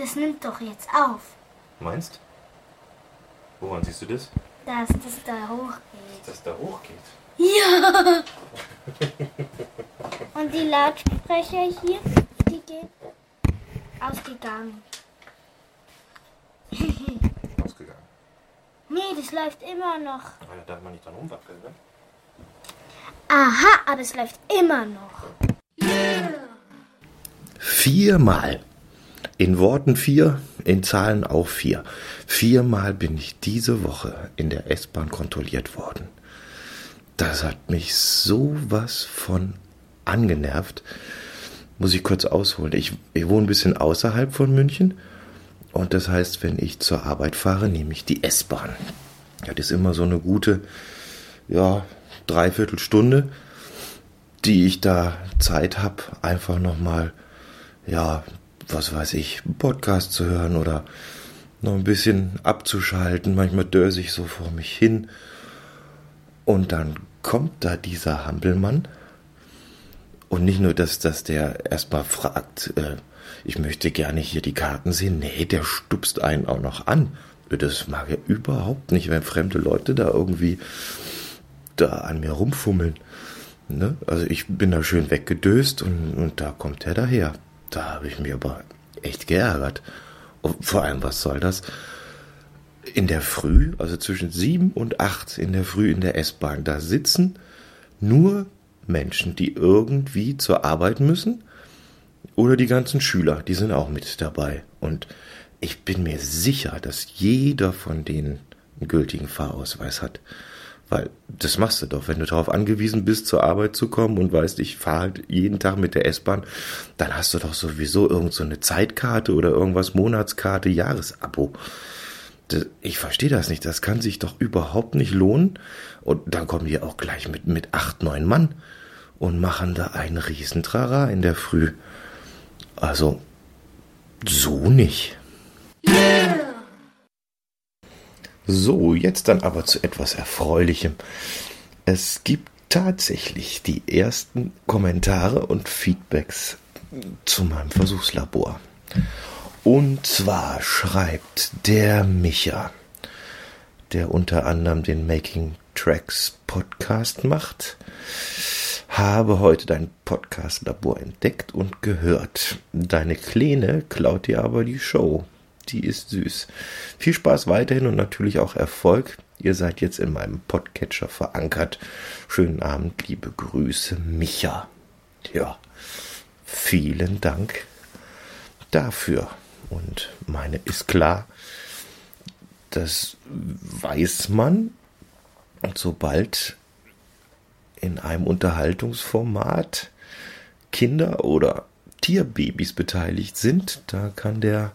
Das nimmt doch jetzt auf. Meinst? Woran siehst du das? Dass das da hochgeht. Dass da hochgeht. Ja! Und die Lautsprecher hier, die gehen ausgegangen. Ausgegangen. Nee, das läuft immer noch. Aber da darf man nicht dran rumwackeln, ne? Aha, aber es läuft immer noch. Viermal. In Worten vier, in Zahlen auch vier. Viermal bin ich diese Woche in der S-Bahn kontrolliert worden. Das hat mich sowas von angenervt. Muss ich kurz ausholen. Ich, ich wohne ein bisschen außerhalb von München. Und das heißt, wenn ich zur Arbeit fahre, nehme ich die S-Bahn. Ja, das ist immer so eine gute, ja, Dreiviertelstunde, die ich da Zeit habe, einfach nochmal, ja, was weiß ich, einen Podcast zu hören oder noch ein bisschen abzuschalten. Manchmal döse ich so vor mich hin. Und dann kommt da dieser Hampelmann. Und nicht nur, dass, dass der erstmal fragt, äh, ich möchte gerne hier die Karten sehen. Nee, der stupst einen auch noch an. Das mag er überhaupt nicht, wenn fremde Leute da irgendwie da an mir rumfummeln. Ne? Also ich bin da schön weggedöst und, und da kommt er daher. Da habe ich mich aber echt geärgert. Und vor allem, was soll das? In der Früh, also zwischen sieben und acht in der Früh in der S-Bahn, da sitzen nur Menschen, die irgendwie zur Arbeit müssen oder die ganzen Schüler, die sind auch mit dabei. Und ich bin mir sicher, dass jeder von denen einen gültigen Fahrausweis hat. Weil das machst du doch, wenn du darauf angewiesen bist, zur Arbeit zu kommen und weißt, ich fahre halt jeden Tag mit der S-Bahn, dann hast du doch sowieso irgend so eine Zeitkarte oder irgendwas, Monatskarte, Jahresabo. Das, ich verstehe das nicht, das kann sich doch überhaupt nicht lohnen. Und dann kommen die auch gleich mit, mit acht, neun Mann und machen da einen Riesentrara in der Früh. Also, so nicht. So, jetzt dann aber zu etwas Erfreulichem. Es gibt tatsächlich die ersten Kommentare und Feedbacks zu meinem Versuchslabor. Und zwar schreibt der Micha, der unter anderem den Making Tracks Podcast macht, habe heute dein Podcast-Labor entdeckt und gehört. Deine Kleine klaut dir aber die Show. Die ist süß. Viel Spaß weiterhin und natürlich auch Erfolg. Ihr seid jetzt in meinem Podcatcher verankert. Schönen Abend, liebe Grüße, Micha. Ja, vielen Dank dafür. Und meine ist klar, das weiß man. Und sobald in einem Unterhaltungsformat Kinder oder Tierbabys beteiligt sind, da kann der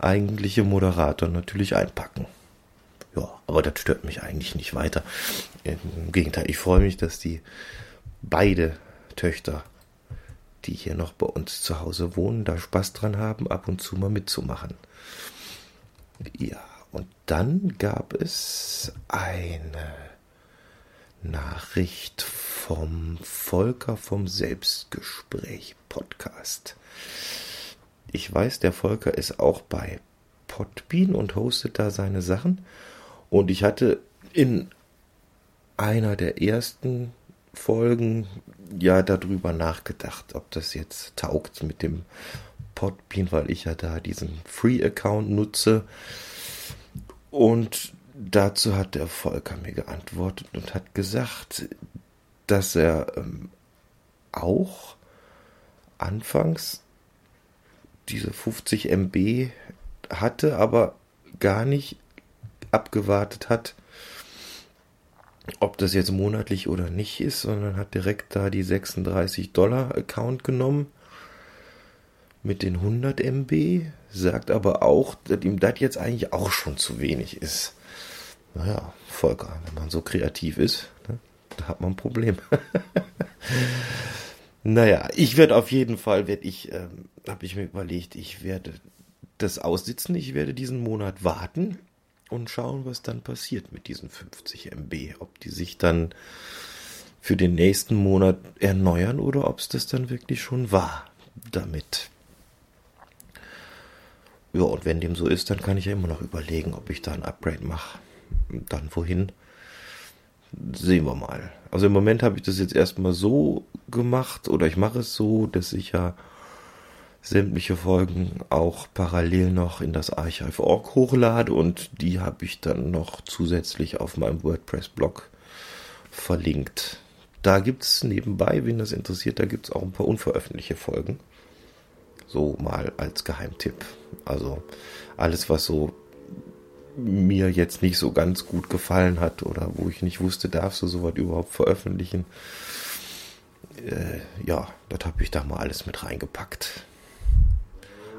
eigentliche Moderator natürlich einpacken. Ja, aber das stört mich eigentlich nicht weiter. Im Gegenteil, ich freue mich, dass die beide Töchter, die hier noch bei uns zu Hause wohnen, da Spaß dran haben, ab und zu mal mitzumachen. Ja, und dann gab es eine Nachricht vom Volker vom Selbstgespräch Podcast. Ich weiß, der Volker ist auch bei Podbean und hostet da seine Sachen. Und ich hatte in einer der ersten Folgen ja darüber nachgedacht, ob das jetzt taugt mit dem Podbean, weil ich ja da diesen Free-Account nutze. Und dazu hat der Volker mir geantwortet und hat gesagt, dass er ähm, auch anfangs diese 50 MB hatte, aber gar nicht abgewartet hat, ob das jetzt monatlich oder nicht ist, sondern hat direkt da die 36 Dollar Account genommen mit den 100 MB, sagt aber auch, dass ihm das jetzt eigentlich auch schon zu wenig ist. Naja, Volker, wenn man so kreativ ist, ne, da hat man ein Problem. naja, ich werde auf jeden Fall, werde ich, ähm, habe ich mir überlegt, ich werde das aussitzen, ich werde diesen Monat warten und schauen, was dann passiert mit diesen 50 MB. Ob die sich dann für den nächsten Monat erneuern oder ob es das dann wirklich schon war damit. Ja, und wenn dem so ist, dann kann ich ja immer noch überlegen, ob ich da ein Upgrade mache. Dann wohin? Sehen wir mal. Also im Moment habe ich das jetzt erstmal so gemacht oder ich mache es so, dass ich ja sämtliche Folgen auch parallel noch in das Archive.org hochlade und die habe ich dann noch zusätzlich auf meinem WordPress-Blog verlinkt. Da gibt es nebenbei, wen das interessiert, da gibt es auch ein paar unveröffentlichte Folgen. So mal als Geheimtipp. Also alles, was so mir jetzt nicht so ganz gut gefallen hat oder wo ich nicht wusste, darfst du sowas überhaupt veröffentlichen. Äh, ja, das habe ich da mal alles mit reingepackt.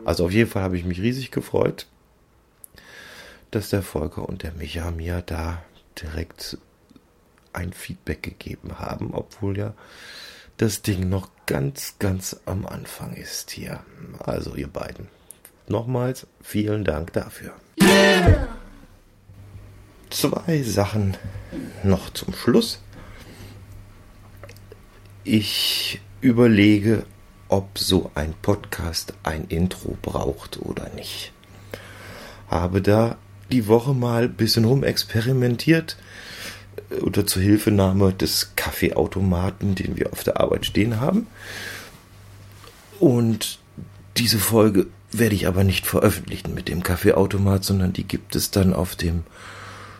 Also auf jeden Fall habe ich mich riesig gefreut, dass der Volker und der Micha mir da direkt ein Feedback gegeben haben, obwohl ja das Ding noch ganz, ganz am Anfang ist hier. Also ihr beiden. Nochmals vielen Dank dafür. Yeah! Zwei Sachen noch zum Schluss. Ich überlege, ob so ein Podcast ein Intro braucht oder nicht. Habe da die Woche mal ein bisschen rumexperimentiert äh, unter Zuhilfenahme des Kaffeeautomaten, den wir auf der Arbeit stehen haben. Und diese Folge werde ich aber nicht veröffentlichen mit dem Kaffeeautomat, sondern die gibt es dann auf dem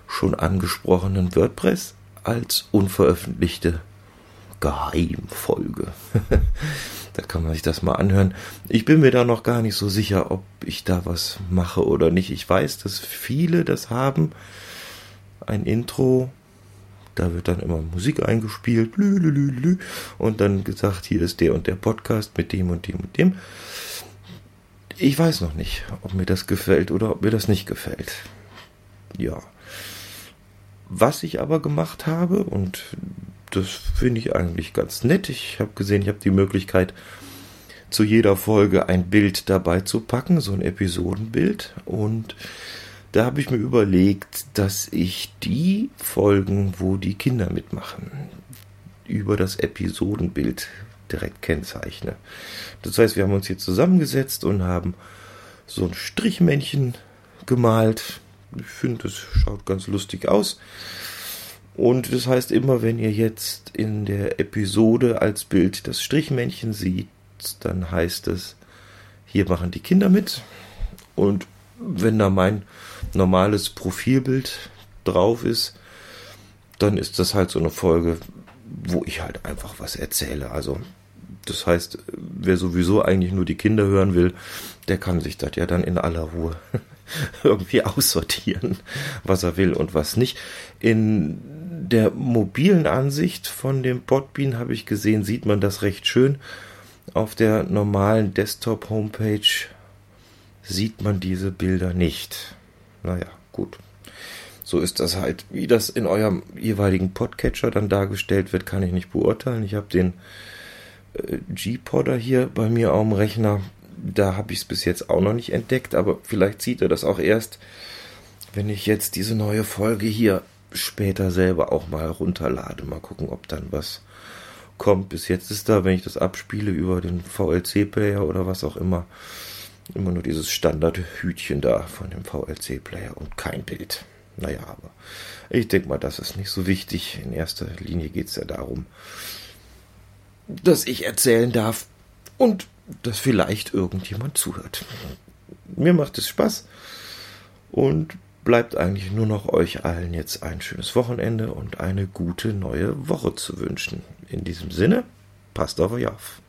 schon angesprochenen WordPress als unveröffentlichte Geheimfolge. da kann man sich das mal anhören. Ich bin mir da noch gar nicht so sicher, ob ich da was mache oder nicht. Ich weiß, dass viele das haben. Ein Intro, da wird dann immer Musik eingespielt, und dann gesagt, hier ist der und der Podcast mit dem und dem und dem. Ich weiß noch nicht, ob mir das gefällt oder ob mir das nicht gefällt. Ja. Was ich aber gemacht habe, und das finde ich eigentlich ganz nett, ich habe gesehen, ich habe die Möglichkeit, zu jeder Folge ein Bild dabei zu packen, so ein Episodenbild. Und da habe ich mir überlegt, dass ich die Folgen, wo die Kinder mitmachen, über das Episodenbild direkt kennzeichne. Das heißt, wir haben uns hier zusammengesetzt und haben so ein Strichmännchen gemalt, ich finde, das schaut ganz lustig aus. Und das heißt immer, wenn ihr jetzt in der Episode als Bild das Strichmännchen seht, dann heißt es, hier machen die Kinder mit. Und wenn da mein normales Profilbild drauf ist, dann ist das halt so eine Folge, wo ich halt einfach was erzähle. Also das heißt, wer sowieso eigentlich nur die Kinder hören will, der kann sich das ja dann in aller Ruhe irgendwie aussortieren, was er will und was nicht. In der mobilen Ansicht von dem Podbean habe ich gesehen, sieht man das recht schön. Auf der normalen Desktop-Homepage sieht man diese Bilder nicht. Naja, gut. So ist das halt. Wie das in eurem jeweiligen Podcatcher dann dargestellt wird, kann ich nicht beurteilen. Ich habe den äh, G-Podder hier bei mir auf dem Rechner da habe ich es bis jetzt auch noch nicht entdeckt, aber vielleicht sieht er das auch erst, wenn ich jetzt diese neue Folge hier später selber auch mal runterlade. Mal gucken, ob dann was kommt. Bis jetzt ist da, wenn ich das abspiele über den VLC-Player oder was auch immer, immer nur dieses Standard-Hütchen da von dem VLC-Player und kein Bild. Naja, aber ich denke mal, das ist nicht so wichtig. In erster Linie geht es ja darum, dass ich erzählen darf und dass vielleicht irgendjemand zuhört. Mir macht es Spaß und bleibt eigentlich nur noch euch allen jetzt ein schönes Wochenende und eine gute neue Woche zu wünschen. In diesem Sinne, passt auf euch auf.